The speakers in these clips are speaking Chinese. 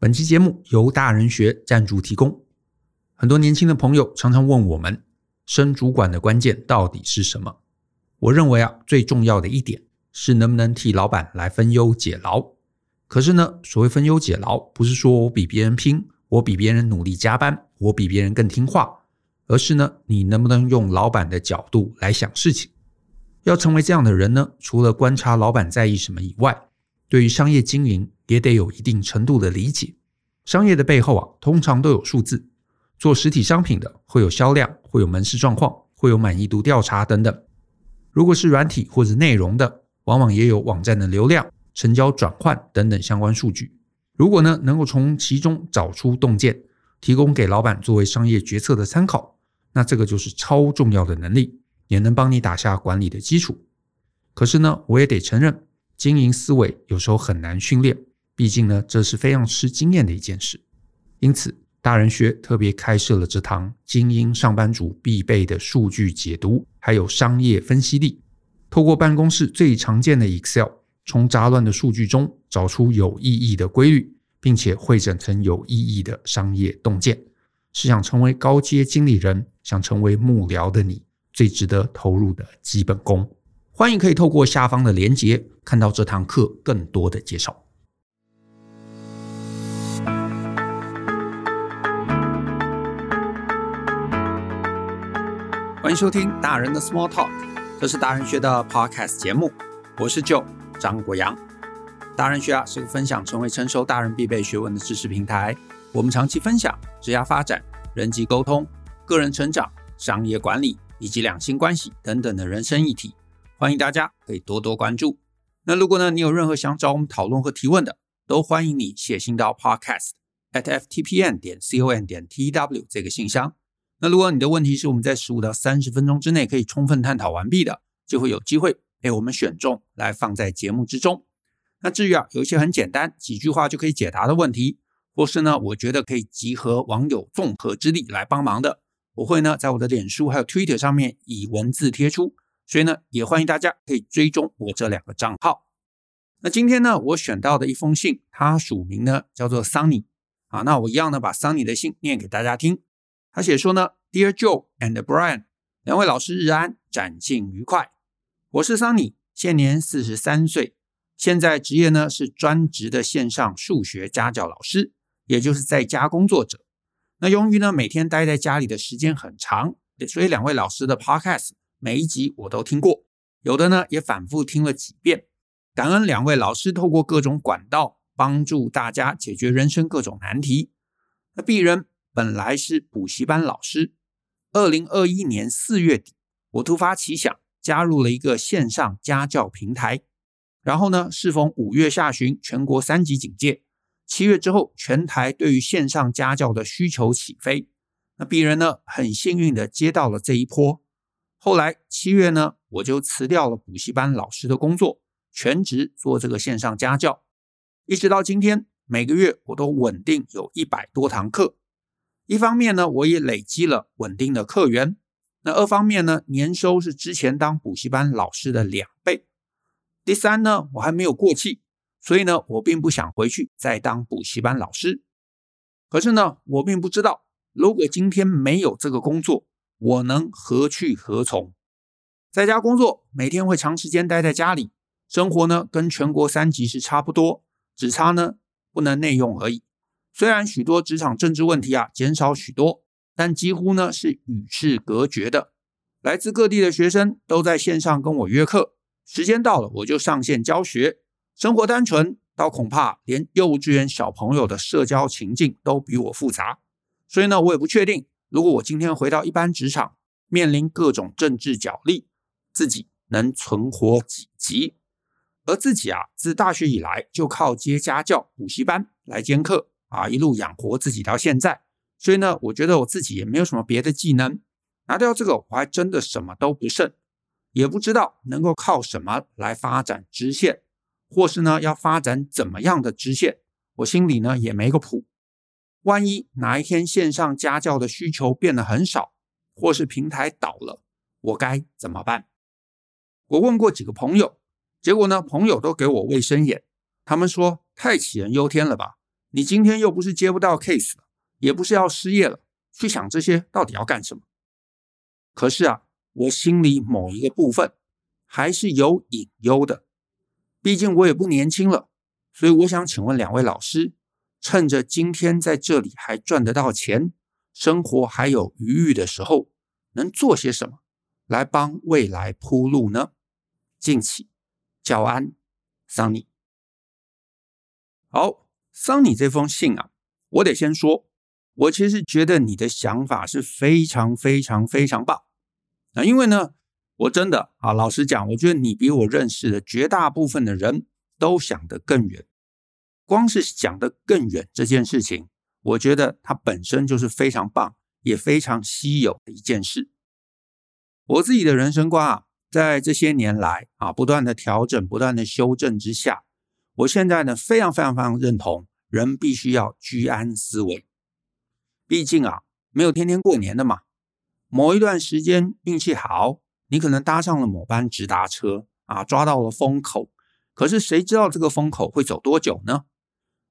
本期节目由大人学赞助提供。很多年轻的朋友常常问我们，升主管的关键到底是什么？我认为啊，最重要的一点是能不能替老板来分忧解劳。可是呢，所谓分忧解劳，不是说我比别人拼，我比别人努力加班，我比别人更听话，而是呢，你能不能用老板的角度来想事情？要成为这样的人呢，除了观察老板在意什么以外，对于商业经营也得有一定程度的理解。商业的背后啊，通常都有数字。做实体商品的会有销量，会有门市状况，会有满意度调查等等。如果是软体或者内容的，往往也有网站的流量、成交转换等等相关数据。如果呢，能够从其中找出洞见，提供给老板作为商业决策的参考，那这个就是超重要的能力，也能帮你打下管理的基础。可是呢，我也得承认，经营思维有时候很难训练，毕竟呢，这是非常吃经验的一件事。因此，大人学特别开设了这堂精英上班族必备的数据解读，还有商业分析力。透过办公室最常见的 Excel，从杂乱的数据中找出有意义的规律，并且汇整成有意义的商业洞见，是想成为高阶经理人、想成为幕僚的你最值得投入的基本功。欢迎可以透过下方的连结，看到这堂课更多的介绍。欢迎收听大人的 Small Talk，这是大人学的 Podcast 节目，我是 Joe 张国阳。大人学啊是个分享成为成熟大人必备学问的知识平台，我们长期分享职业发展、人际沟通、个人成长、商业管理以及两性关系等等的人生议题，欢迎大家可以多多关注。那如果呢你有任何想找我们讨论和提问的，都欢迎你写信到 Podcast at ftpn 点 com 点 tw 这个信箱。那如果你的问题是我们在十五到三十分钟之内可以充分探讨完毕的，就会有机会被我们选中来放在节目之中。那至于啊，有一些很简单几句话就可以解答的问题，或是呢，我觉得可以集合网友综合之力来帮忙的，我会呢在我的脸书还有 Twitter 上面以文字贴出，所以呢也欢迎大家可以追踪我这两个账号。那今天呢，我选到的一封信，它署名呢叫做 Sunny 啊，那我一样呢把 Sunny 的信念给大家听。他写说呢，Dear Joe and Brian，两位老师日安，展庆愉快。我是 Sunny，现年四十三岁，现在职业呢是专职的线上数学家教老师，也就是在家工作者。那由于呢每天待在家里的时间很长，所以两位老师的 Podcast 每一集我都听过，有的呢也反复听了几遍。感恩两位老师透过各种管道帮助大家解决人生各种难题。那鄙人。本来是补习班老师，二零二一年四月底，我突发奇想，加入了一个线上家教平台。然后呢，适逢五月下旬全国三级警戒，七月之后全台对于线上家教的需求起飞。那鄙人呢，很幸运的接到了这一波。后来七月呢，我就辞掉了补习班老师的工作，全职做这个线上家教，一直到今天，每个月我都稳定有一百多堂课。一方面呢，我也累积了稳定的客源；那二方面呢，年收是之前当补习班老师的两倍。第三呢，我还没有过气，所以呢，我并不想回去再当补习班老师。可是呢，我并不知道，如果今天没有这个工作，我能何去何从？在家工作，每天会长时间待在家里，生活呢跟全国三级是差不多，只差呢不能内用而已。虽然许多职场政治问题啊减少许多，但几乎呢是与世隔绝的。来自各地的学生都在线上跟我约课，时间到了我就上线教学。生活单纯到恐怕连幼稚园小朋友的社交情境都比我复杂。所以呢，我也不确定，如果我今天回到一般职场，面临各种政治角力，自己能存活几集？而自己啊，自大学以来就靠接家教、补习班来兼课。啊，一路养活自己到现在，所以呢，我觉得我自己也没有什么别的技能，拿掉这个，我还真的什么都不剩，也不知道能够靠什么来发展支线，或是呢要发展怎么样的支线，我心里呢也没个谱。万一哪一天线上家教的需求变得很少，或是平台倒了，我该怎么办？我问过几个朋友，结果呢，朋友都给我卫生眼，他们说太杞人忧天了吧。你今天又不是接不到 case 了，也不是要失业了，去想这些到底要干什么？可是啊，我心里某一个部分还是有隐忧的，毕竟我也不年轻了，所以我想请问两位老师，趁着今天在这里还赚得到钱，生活还有余裕的时候，能做些什么来帮未来铺路呢？敬请教安，桑尼。好，桑尼这封信啊，我得先说，我其实觉得你的想法是非常非常非常棒。那因为呢，我真的啊，老实讲，我觉得你比我认识的绝大部分的人都想得更远。光是想得更远这件事情，我觉得它本身就是非常棒，也非常稀有的一件事。我自己的人生观啊，在这些年来啊，不断的调整、不断的修正之下，我现在呢，非常非常非常认同，人必须要居安思危。毕竟啊，没有天天过年的嘛。某一段时间运气好，你可能搭上了某班直达车啊，抓到了风口。可是谁知道这个风口会走多久呢？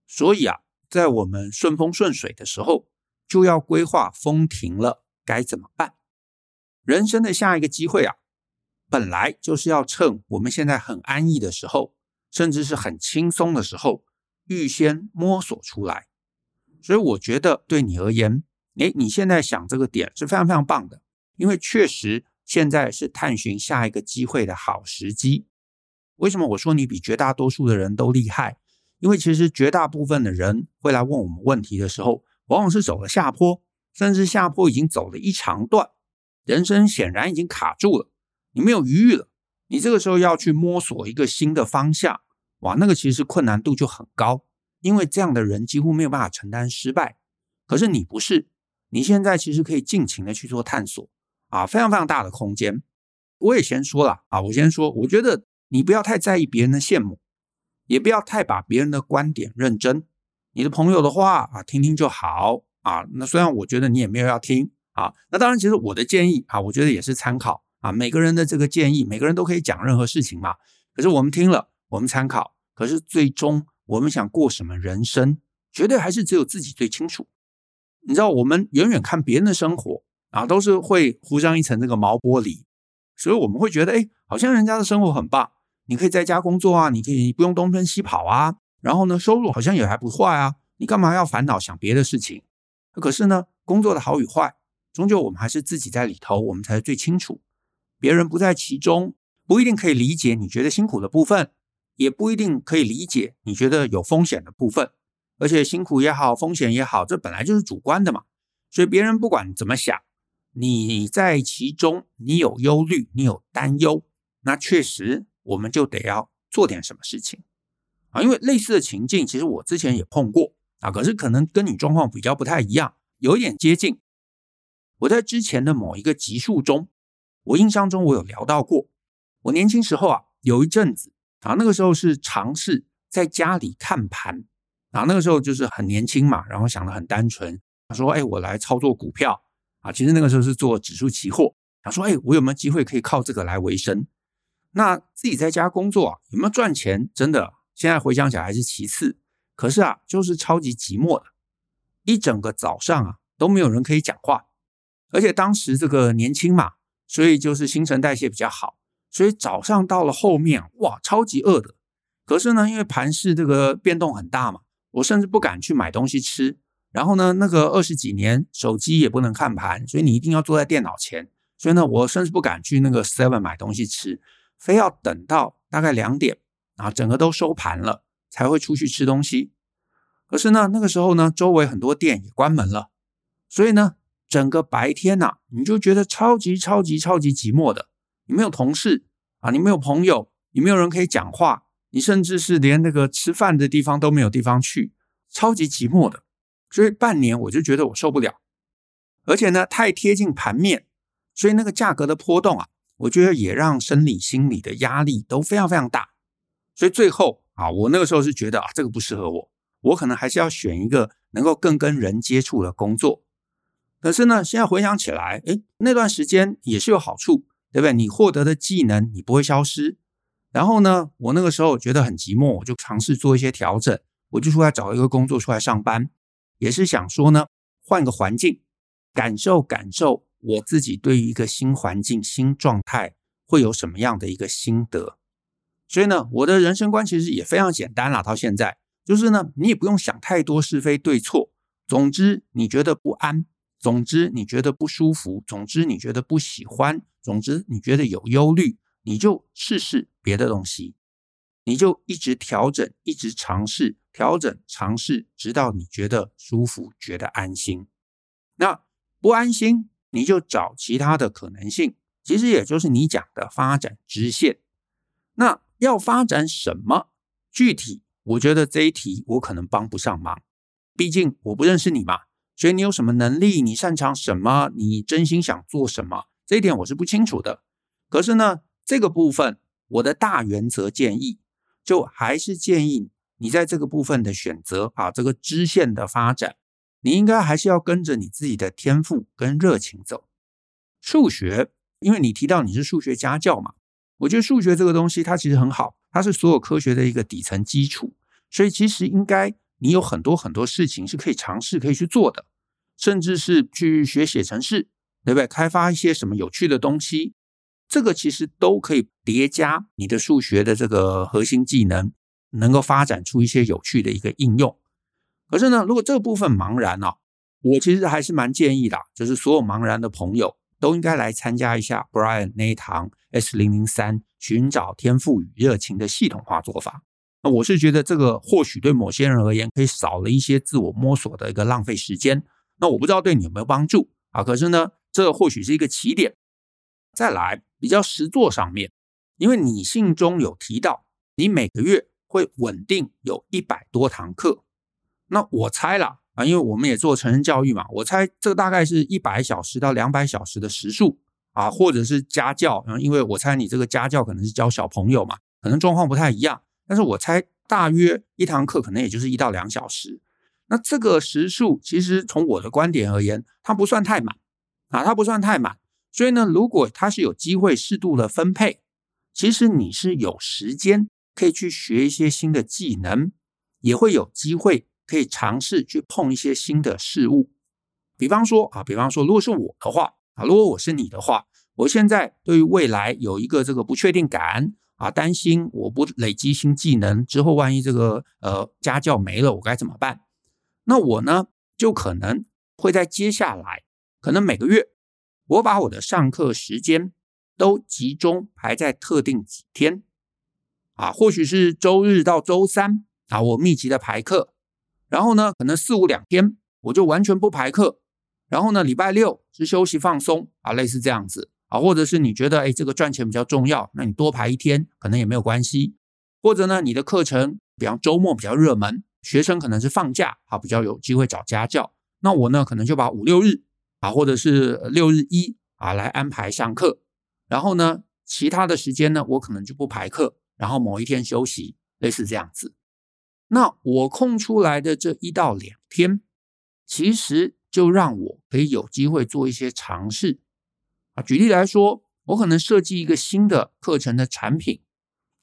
所以啊，在我们顺风顺水的时候，就要规划风停了该怎么办。人生的下一个机会啊，本来就是要趁我们现在很安逸的时候，甚至是很轻松的时候，预先摸索出来。所以我觉得对你而言，诶，你现在想这个点是非常非常棒的，因为确实现在是探寻下一个机会的好时机。为什么我说你比绝大多数的人都厉害？因为其实绝大部分的人会来问我们问题的时候，往往是走了下坡，甚至下坡已经走了一长段，人生显然已经卡住了，你没有余裕了，你这个时候要去摸索一个新的方向，哇，那个其实困难度就很高，因为这样的人几乎没有办法承担失败。可是你不是。你现在其实可以尽情的去做探索啊，非常非常大的空间。我也先说了啊，我先说，我觉得你不要太在意别人的羡慕，也不要太把别人的观点认真。你的朋友的话啊，听听就好啊。那虽然我觉得你也没有要听啊，那当然，其实我的建议啊，我觉得也是参考啊。每个人的这个建议，每个人都可以讲任何事情嘛。可是我们听了，我们参考，可是最终我们想过什么人生，绝对还是只有自己最清楚。你知道，我们远远看别人的生活啊，都是会糊上一层这个毛玻璃，所以我们会觉得，哎，好像人家的生活很棒，你可以在家工作啊，你可以不用东奔西跑啊，然后呢，收入好像也还不坏啊，你干嘛要烦恼想别的事情？可是呢，工作的好与坏，终究我们还是自己在里头，我们才是最清楚。别人不在其中，不一定可以理解你觉得辛苦的部分，也不一定可以理解你觉得有风险的部分。而且辛苦也好，风险也好，这本来就是主观的嘛。所以别人不管怎么想，你在其中，你有忧虑，你有担忧，那确实我们就得要做点什么事情啊。因为类似的情境，其实我之前也碰过啊，可是可能跟你状况比较不太一样，有一点接近。我在之前的某一个集数中，我印象中我有聊到过，我年轻时候啊，有一阵子啊，那个时候是尝试在家里看盘。啊，那个时候就是很年轻嘛，然后想的很单纯。他说：“哎，我来操作股票啊。”其实那个时候是做指数期货。他说：“哎，我有没有机会可以靠这个来维生？”那自己在家工作啊，有没有赚钱？真的，现在回想起来还是其次。可是啊，就是超级寂寞的，一整个早上啊都没有人可以讲话。而且当时这个年轻嘛，所以就是新陈代谢比较好，所以早上到了后面，哇，超级饿的。可是呢，因为盘市这个变动很大嘛。我甚至不敢去买东西吃，然后呢，那个二十几年手机也不能看盘，所以你一定要坐在电脑前。所以呢，我甚至不敢去那个 Seven 买东西吃，非要等到大概两点啊，整个都收盘了才会出去吃东西。可是呢，那个时候呢，周围很多店也关门了，所以呢，整个白天呐、你就觉得超级超级超级寂寞的。你没有同事啊，你没有朋友，你没有人可以讲话。你甚至是连那个吃饭的地方都没有地方去，超级寂寞的。所以半年我就觉得我受不了，而且呢，太贴近盘面，所以那个价格的波动啊，我觉得也让生理心理的压力都非常非常大。所以最后啊，我那个时候是觉得啊，这个不适合我，我可能还是要选一个能够更跟人接触的工作。可是呢，现在回想起来，诶，那段时间也是有好处，对不对？你获得的技能你不会消失。然后呢，我那个时候觉得很寂寞，我就尝试做一些调整，我就出来找一个工作出来上班，也是想说呢，换个环境，感受感受我自己对于一个新环境、新状态会有什么样的一个心得。所以呢，我的人生观其实也非常简单啦。到现在，就是呢，你也不用想太多是非对错。总之，你觉得不安，总之你觉得不舒服，总之你觉得不喜欢，总之你觉得有忧虑，你就试试别的东西，你就一直调整，一直尝试，调整尝试，直到你觉得舒服，觉得安心。那不安心，你就找其他的可能性，其实也就是你讲的发展支线。那要发展什么？具体，我觉得这一题我可能帮不上忙，毕竟我不认识你嘛。所以你有什么能力？你擅长什么？你真心想做什么？这一点我是不清楚的。可是呢，这个部分我的大原则建议，就还是建议你在这个部分的选择啊，这个支线的发展，你应该还是要跟着你自己的天赋跟热情走。数学，因为你提到你是数学家教嘛。我觉得数学这个东西，它其实很好，它是所有科学的一个底层基础，所以其实应该你有很多很多事情是可以尝试、可以去做的，甚至是去学写程式，对不对？开发一些什么有趣的东西，这个其实都可以叠加你的数学的这个核心技能，能够发展出一些有趣的一个应用。可是呢，如果这部分茫然啊，我其实还是蛮建议的，就是所有茫然的朋友。都应该来参加一下 Brian 那一堂 S 零零三寻找天赋与热情的系统化做法。那我是觉得这个或许对某些人而言，可以少了一些自我摸索的一个浪费时间。那我不知道对你有没有帮助啊？可是呢，这或许是一个起点。再来比较实作上面，因为你信中有提到，你每个月会稳定有一百多堂课。那我猜了。啊，因为我们也做成人教育嘛，我猜这个大概是一百小时到两百小时的时数啊，或者是家教。嗯，因为我猜你这个家教可能是教小朋友嘛，可能状况不太一样。但是我猜大约一堂课可能也就是一到两小时。那这个时数其实从我的观点而言，它不算太满啊，它不算太满。所以呢，如果它是有机会适度的分配，其实你是有时间可以去学一些新的技能，也会有机会。可以尝试去碰一些新的事物，比方说啊，比方说，如果是我的话啊，如果我是你的话，我现在对于未来有一个这个不确定感啊，担心我不累积新技能之后，万一这个呃家教没了，我该怎么办？那我呢，就可能会在接下来，可能每个月，我把我的上课时间都集中排在特定几天。啊，或许是周日到周三啊，我密集的排课。然后呢，可能四五两天我就完全不排课，然后呢，礼拜六是休息放松啊，类似这样子。啊，或者是你觉得哎，这个赚钱比较重要，那你多排一天可能也没有关系，或者呢，你的课程比方周末比较热门，学生可能是放假啊，比较有机会找家教，那我呢可能就把五六日啊，或者是六日一啊来安排上课，然后呢，其他的时间呢，我可能就不排课，然后某一天休息，类似这样子。那我空出来的这一到两天，其实就让我可以有机会做一些尝试啊。举例来说，我可能设计一个新的课程的产品，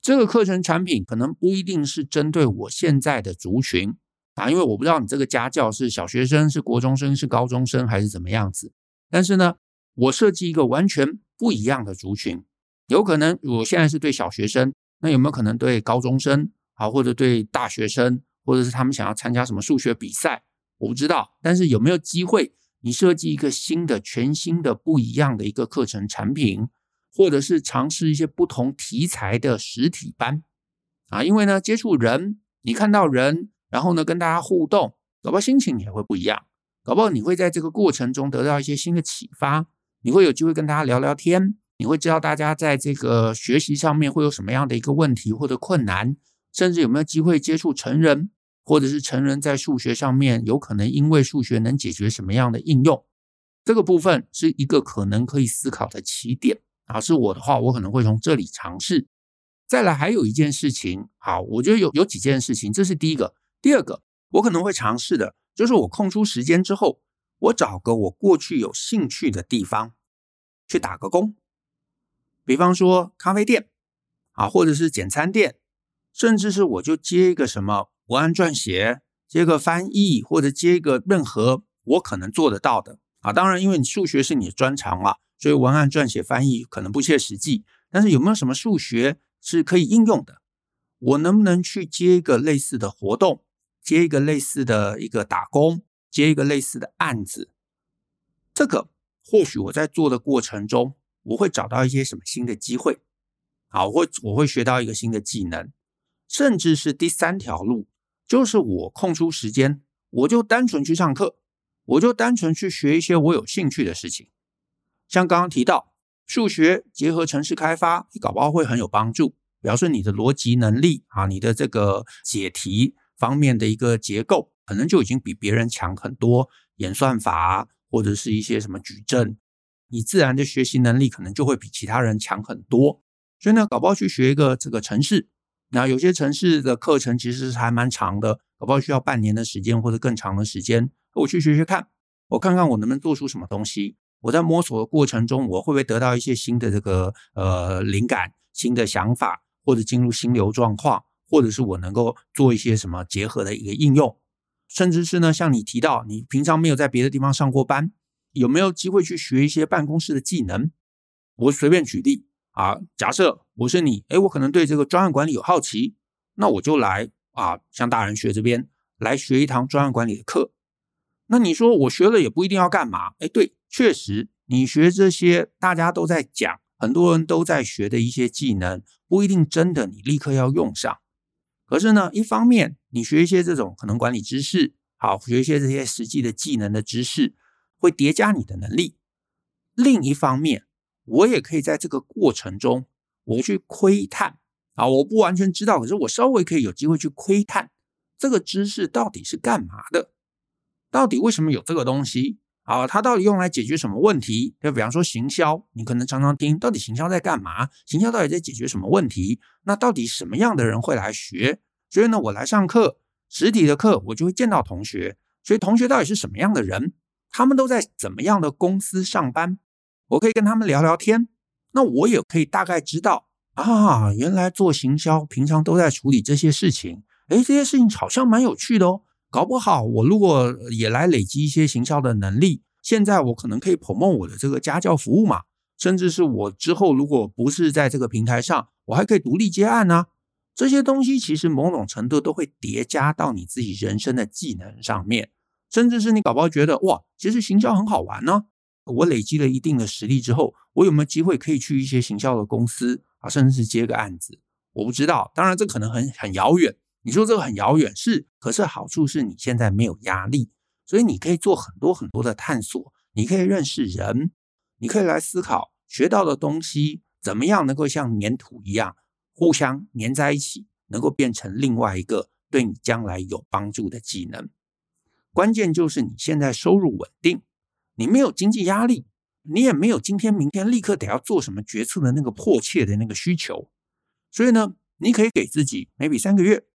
这个课程产品可能不一定是针对我现在的族群啊，因为我不知道你这个家教是小学生、是国中生、是高中生还是怎么样子。但是呢，我设计一个完全不一样的族群，有可能我现在是对小学生，那有没有可能对高中生？好，或者对大学生，或者是他们想要参加什么数学比赛，我不知道。但是有没有机会，你设计一个新的、全新的、不一样的一个课程产品，或者是尝试一些不同题材的实体班啊？因为呢，接触人，你看到人，然后呢，跟大家互动，搞不好心情也会不一样，搞不好你会在这个过程中得到一些新的启发，你会有机会跟大家聊聊天，你会知道大家在这个学习上面会有什么样的一个问题或者困难。甚至有没有机会接触成人，或者是成人在数学上面有可能因为数学能解决什么样的应用？这个部分是一个可能可以思考的起点啊。是我的话，我可能会从这里尝试。再来，还有一件事情，好，我觉得有有几件事情，这是第一个。第二个，我可能会尝试的，就是我空出时间之后，我找个我过去有兴趣的地方去打个工，比方说咖啡店啊，或者是简餐店。甚至是我就接一个什么文案撰写，接个翻译，或者接一个任何我可能做得到的啊。当然，因为你数学是你的专长嘛，所以文案撰写、翻译可能不切实际。但是有没有什么数学是可以应用的？我能不能去接一个类似的活动，接一个类似的一个打工，接一个类似的案子？这个或许我在做的过程中，我会找到一些什么新的机会。好，我会我会学到一个新的技能，甚至是第三条路，就是我空出时间，我就单纯去上课，我就单纯去学一些我有兴趣的事情。像刚刚提到数学结合城市开发，你搞不好会很有帮助。比方说你的逻辑能力啊，你的这个解题方面的一个结构，可能就已经比别人强很多。演算法或者是一些什么矩阵，你自然的学习能力可能就会比其他人强很多。所以呢，搞不好去学一个这个城市，那有些城市的课程其实是还蛮长的，搞不好需要半年的时间或者更长的时间。我去学学看，我看看我能不能做出什么东西。我在摸索的过程中，我会不会得到一些新的这个呃灵感、新的想法，或者进入心流状况，或者是我能够做一些什么结合的一个应用，甚至是呢，像你提到你平常没有在别的地方上过班，有没有机会去学一些办公室的技能？我随便举例。啊，假设我是你，诶，我可能对这个专案管理有好奇，那我就来啊，向大人学这边来学一堂专案管理的课。那你说我学了也不一定要干嘛？哎，对，确实，你学这些大家都在讲，很多人都在学的一些技能，不一定真的你立刻要用上。可是呢，一方面你学一些这种可能管理知识，好，学一些这些实际的技能的知识，会叠加你的能力。另一方面，我也可以在这个过程中，我去窥探啊，我不完全知道，可是我稍微可以有机会去窥探这个知识到底是干嘛的，到底为什么有这个东西啊？它到底用来解决什么问题？就比方说行销，你可能常常听，到底行销在干嘛？行销到底在解决什么问题？那到底什么样的人会来学？所以呢，我来上课，实体的课，我就会见到同学。所以同学到底是什么样的人？他们都在怎么样的公司上班？我可以跟他们聊聊天，那我也可以大概知道啊，原来做行销平常都在处理这些事情，诶，这些事情好像蛮有趣的哦。搞不好我如果也来累积一些行销的能力，现在我可能可以 promote 我的这个家教服务嘛，甚至是我之后如果不是在这个平台上，我还可以独立接案呢。这些东西其实某种程度都会叠加到你自己人生的技能上面，甚至是你搞不好觉得哇，其实行销很好玩呢。我累积了一定的实力之后，我有没有机会可以去一些行销的公司啊，甚至是接个案子？我不知道，当然这可能很很遥远。你说这个很遥远是，可是好处是你现在没有压力，所以你可以做很多很多的探索，你可以认识人，你可以来思考学到的东西怎么样能够像粘土一样互相粘在一起，能够变成另外一个对你将来有帮助的技能。关键就是你现在收入稳定。你没有经济压力，你也没有今天明天立刻得要做什么决策的那个迫切的那个需求，所以呢，你可以给自己 maybe 三个月，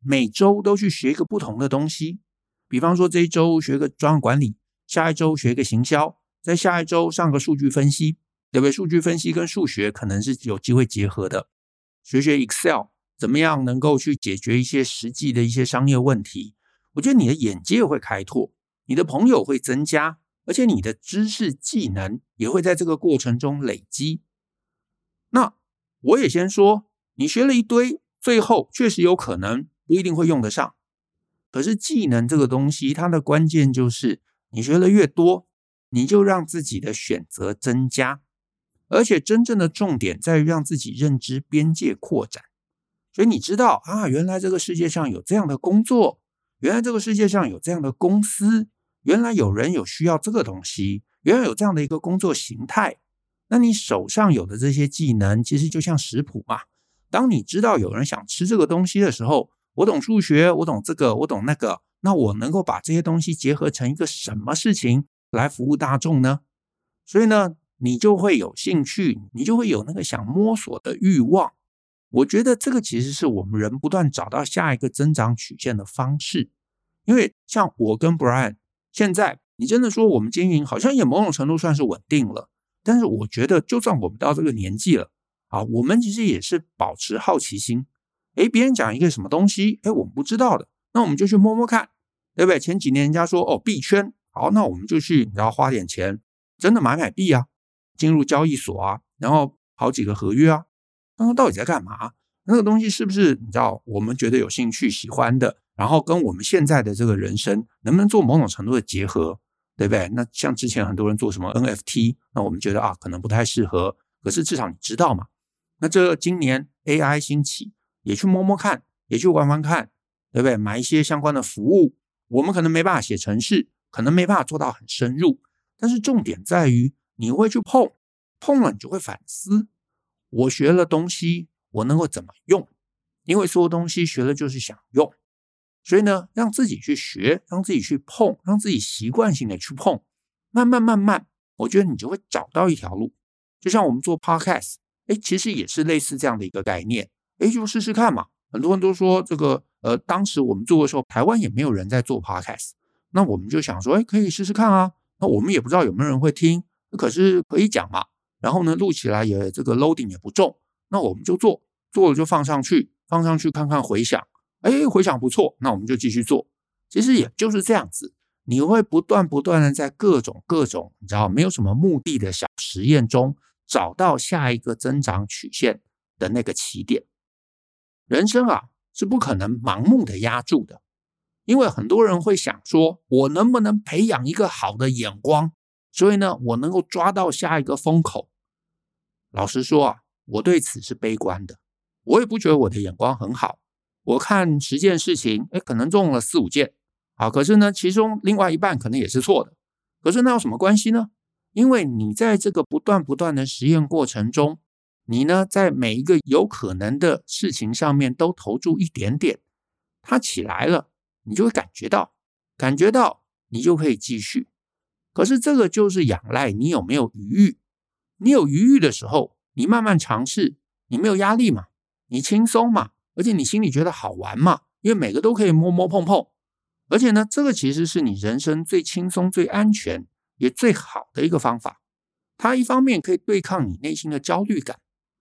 每周都去学一个不同的东西。比方说这一周学个专案管理，下一周学个行销，再下一周上个数据分析，对不对？数据分析跟数学可能是有机会结合的，学学 Excel 怎么样能够去解决一些实际的一些商业问题。我觉得你的眼界会开拓，你的朋友会增加。而且你的知识技能也会在这个过程中累积。那我也先说，你学了一堆，最后确实有可能不一定会用得上。可是技能这个东西，它的关键就是你学的越多，你就让自己的选择增加。而且真正的重点在于让自己认知边界扩展。所以你知道啊，原来这个世界上有这样的工作，原来这个世界上有这样的公司。原来有人有需要这个东西，原来有这样的一个工作形态。那你手上有的这些技能，其实就像食谱嘛。当你知道有人想吃这个东西的时候，我懂数学，我懂这个，我懂那个，那我能够把这些东西结合成一个什么事情来服务大众呢？所以呢，你就会有兴趣，你就会有那个想摸索的欲望。我觉得这个其实是我们人不断找到下一个增长曲线的方式。因为像我跟 Brian。现在你真的说我们经营好像也某种程度算是稳定了，但是我觉得就算我们到这个年纪了啊，我们其实也是保持好奇心。诶，别人讲一个什么东西，诶，我们不知道的，那我们就去摸摸看，对不对？前几年人家说哦币圈好，那我们就去，然后花点钱，真的买买币啊，进入交易所啊，然后好几个合约啊，那到底在干嘛？那个东西是不是你知道我们觉得有兴趣喜欢的？然后跟我们现在的这个人生能不能做某种程度的结合，对不对？那像之前很多人做什么 NFT，那我们觉得啊可能不太适合，可是至少你知道嘛。那这今年 AI 兴起，也去摸摸看，也去玩玩看，对不对？买一些相关的服务，我们可能没办法写程式，可能没办法做到很深入，但是重点在于你会去碰，碰了你就会反思，我学了东西。我能够怎么用？因为所有东西学了就是想用，所以呢，让自己去学，让自己去碰，让自己习惯性的去碰，慢慢慢慢，我觉得你就会找到一条路。就像我们做 Podcast，哎，其实也是类似这样的一个概念，哎，就试试看嘛。很多人都说这个，呃，当时我们做的时候，台湾也没有人在做 Podcast，那我们就想说，哎，可以试试看啊。那我们也不知道有没有人会听，可是可以讲嘛。然后呢，录起来也这个 loading 也不重。那我们就做，做了就放上去，放上去看看回响，哎，回响不错，那我们就继续做。其实也就是这样子，你会不断不断的在各种各种，你知道没有什么目的的小实验中，找到下一个增长曲线的那个起点。人生啊是不可能盲目的压住的，因为很多人会想说，我能不能培养一个好的眼光，所以呢，我能够抓到下一个风口。老实说啊。我对此是悲观的，我也不觉得我的眼光很好。我看十件事情，哎，可能中了四五件，好，可是呢，其中另外一半可能也是错的。可是那有什么关系呢？因为你在这个不断不断的实验过程中，你呢，在每一个有可能的事情上面都投注一点点，它起来了，你就会感觉到，感觉到你就可以继续。可是这个就是仰赖你有没有余裕，你有余裕的时候。你慢慢尝试，你没有压力嘛？你轻松嘛？而且你心里觉得好玩嘛？因为每个都可以摸摸碰碰，而且呢，这个其实是你人生最轻松、最安全也最好的一个方法。它一方面可以对抗你内心的焦虑感，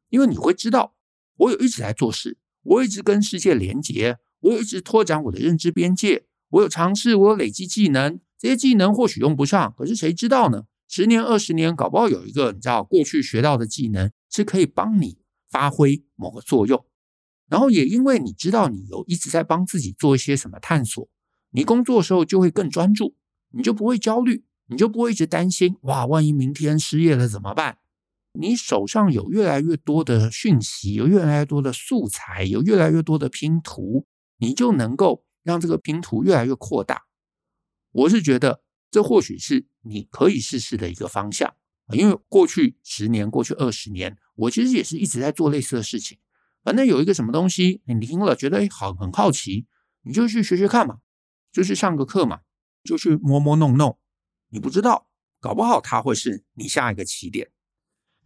因为你会知道，我有一直在做事，我一直跟世界连接，我有一直拓展我的认知边界，我有尝试，我有累积技能，这些技能或许用不上，可是谁知道呢？十年、二十年，搞不好有一个你知道过去学到的技能是可以帮你发挥某个作用。然后也因为你知道你有一直在帮自己做一些什么探索，你工作的时候就会更专注，你就不会焦虑，你就不会一直担心哇，万一明天失业了怎么办？你手上有越来越多的讯息，有越来越多的素材，有越来越多的拼图，你就能够让这个拼图越来越扩大。我是觉得。这或许是你可以试试的一个方向，因为过去十年、过去二十年，我其实也是一直在做类似的事情。反正有一个什么东西，你听了觉得好很好奇，你就去学学看嘛，就去上个课嘛，就去摸摸弄弄。你不知道，搞不好它会是你下一个起点。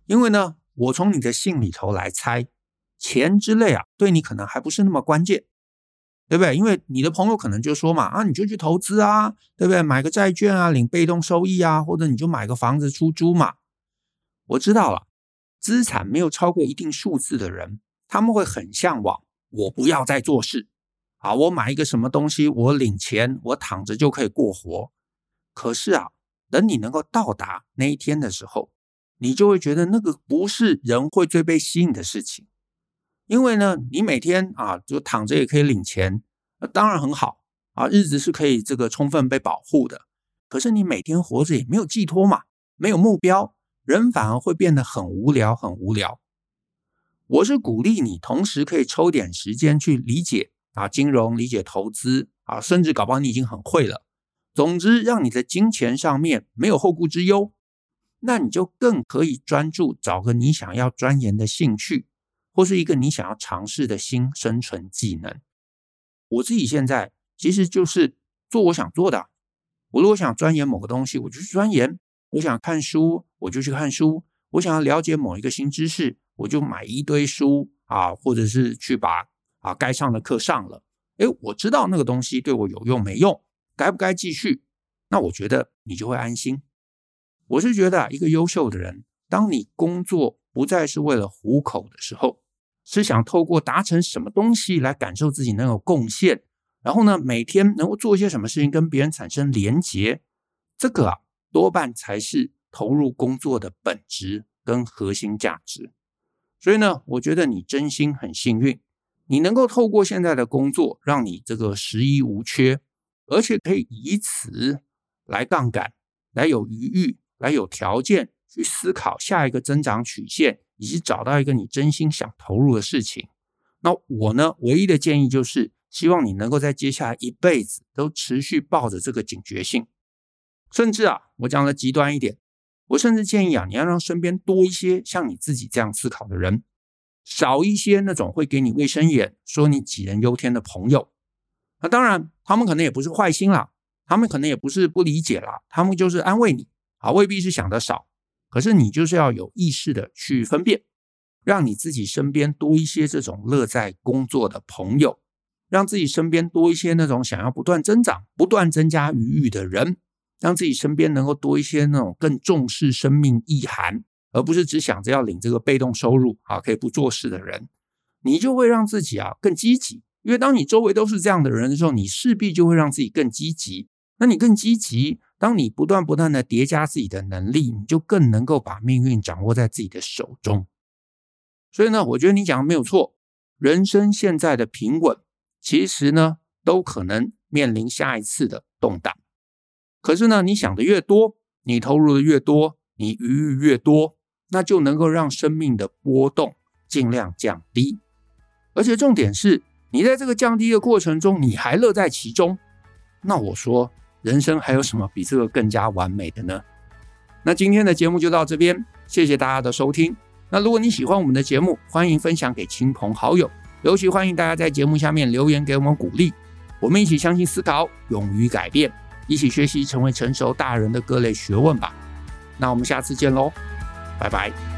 因为呢，我从你的信里头来猜，钱之类啊，对你可能还不是那么关键。对不对？因为你的朋友可能就说嘛，啊，你就去投资啊，对不对？买个债券啊，领被动收益啊，或者你就买个房子出租嘛。我知道了，资产没有超过一定数字的人，他们会很向往。我不要再做事，啊，我买一个什么东西，我领钱，我躺着就可以过活。可是啊，等你能够到达那一天的时候，你就会觉得那个不是人会最被吸引的事情。因为呢，你每天啊就躺着也可以领钱，那当然很好啊，日子是可以这个充分被保护的。可是你每天活着也没有寄托嘛，没有目标，人反而会变得很无聊，很无聊。我是鼓励你，同时可以抽点时间去理解啊金融，理解投资啊，甚至搞不好你已经很会了。总之，让你的金钱上面没有后顾之忧，那你就更可以专注找个你想要钻研的兴趣。或是一个你想要尝试的新生存技能，我自己现在其实就是做我想做的。我如果想钻研某个东西，我就去钻研；我想看书，我就去看书；我想要了解某一个新知识，我就买一堆书啊，或者是去把啊该上的课上了。诶，我知道那个东西对我有用没用，该不该继续？那我觉得你就会安心。我是觉得啊一个优秀的人，当你工作不再是为了糊口的时候，是想透过达成什么东西来感受自己能有贡献，然后呢，每天能够做一些什么事情跟别人产生连结，这个啊，多半才是投入工作的本质跟核心价值。所以呢，我觉得你真心很幸运，你能够透过现在的工作，让你这个十一无缺，而且可以以此来杠杆，来有余裕，来有条件去思考下一个增长曲线，以及找到一个你真心想投入的事情。那我呢，唯一的建议就是，希望你能够在接下来一辈子都持续抱着这个警觉性。甚至啊，我讲的极端一点，我甚至建议啊，你要让身边多一些像你自己这样思考的人，少一些那种会给你卫生眼、说你杞人忧天的朋友。那当然，他们可能也不是坏心啦，他们可能也不是不理解啦，他们就是安慰你啊，未必是想得少。可是你就是要有意识的去分辨，让你自己身边多一些这种乐在工作的朋友，让自己身边多一些那种想要不断增长、不断增加余裕的人。让自己身边能够多一些那种更重视生命意涵，而不是只想着要领这个被动收入啊，可以不做事的人，你就会让自己啊更积极。因为当你周围都是这样的人的时候，你势必就会让自己更积极。那你更积极，当你不断不断的叠加自己的能力，你就更能够把命运掌握在自己的手中。所以呢，我觉得你讲的没有错，人生现在的平稳，其实呢都可能面临下一次的动荡。可是呢，你想的越多，你投入的越多，你余裕越多，那就能够让生命的波动尽量降低。而且重点是，你在这个降低的过程中，你还乐在其中。那我说，人生还有什么比这个更加完美的呢？那今天的节目就到这边，谢谢大家的收听。那如果你喜欢我们的节目，欢迎分享给亲朋好友，尤其欢迎大家在节目下面留言给我们鼓励。我们一起相信思考，勇于改变。一起学习成为成熟大人的各类学问吧。那我们下次见喽，拜拜。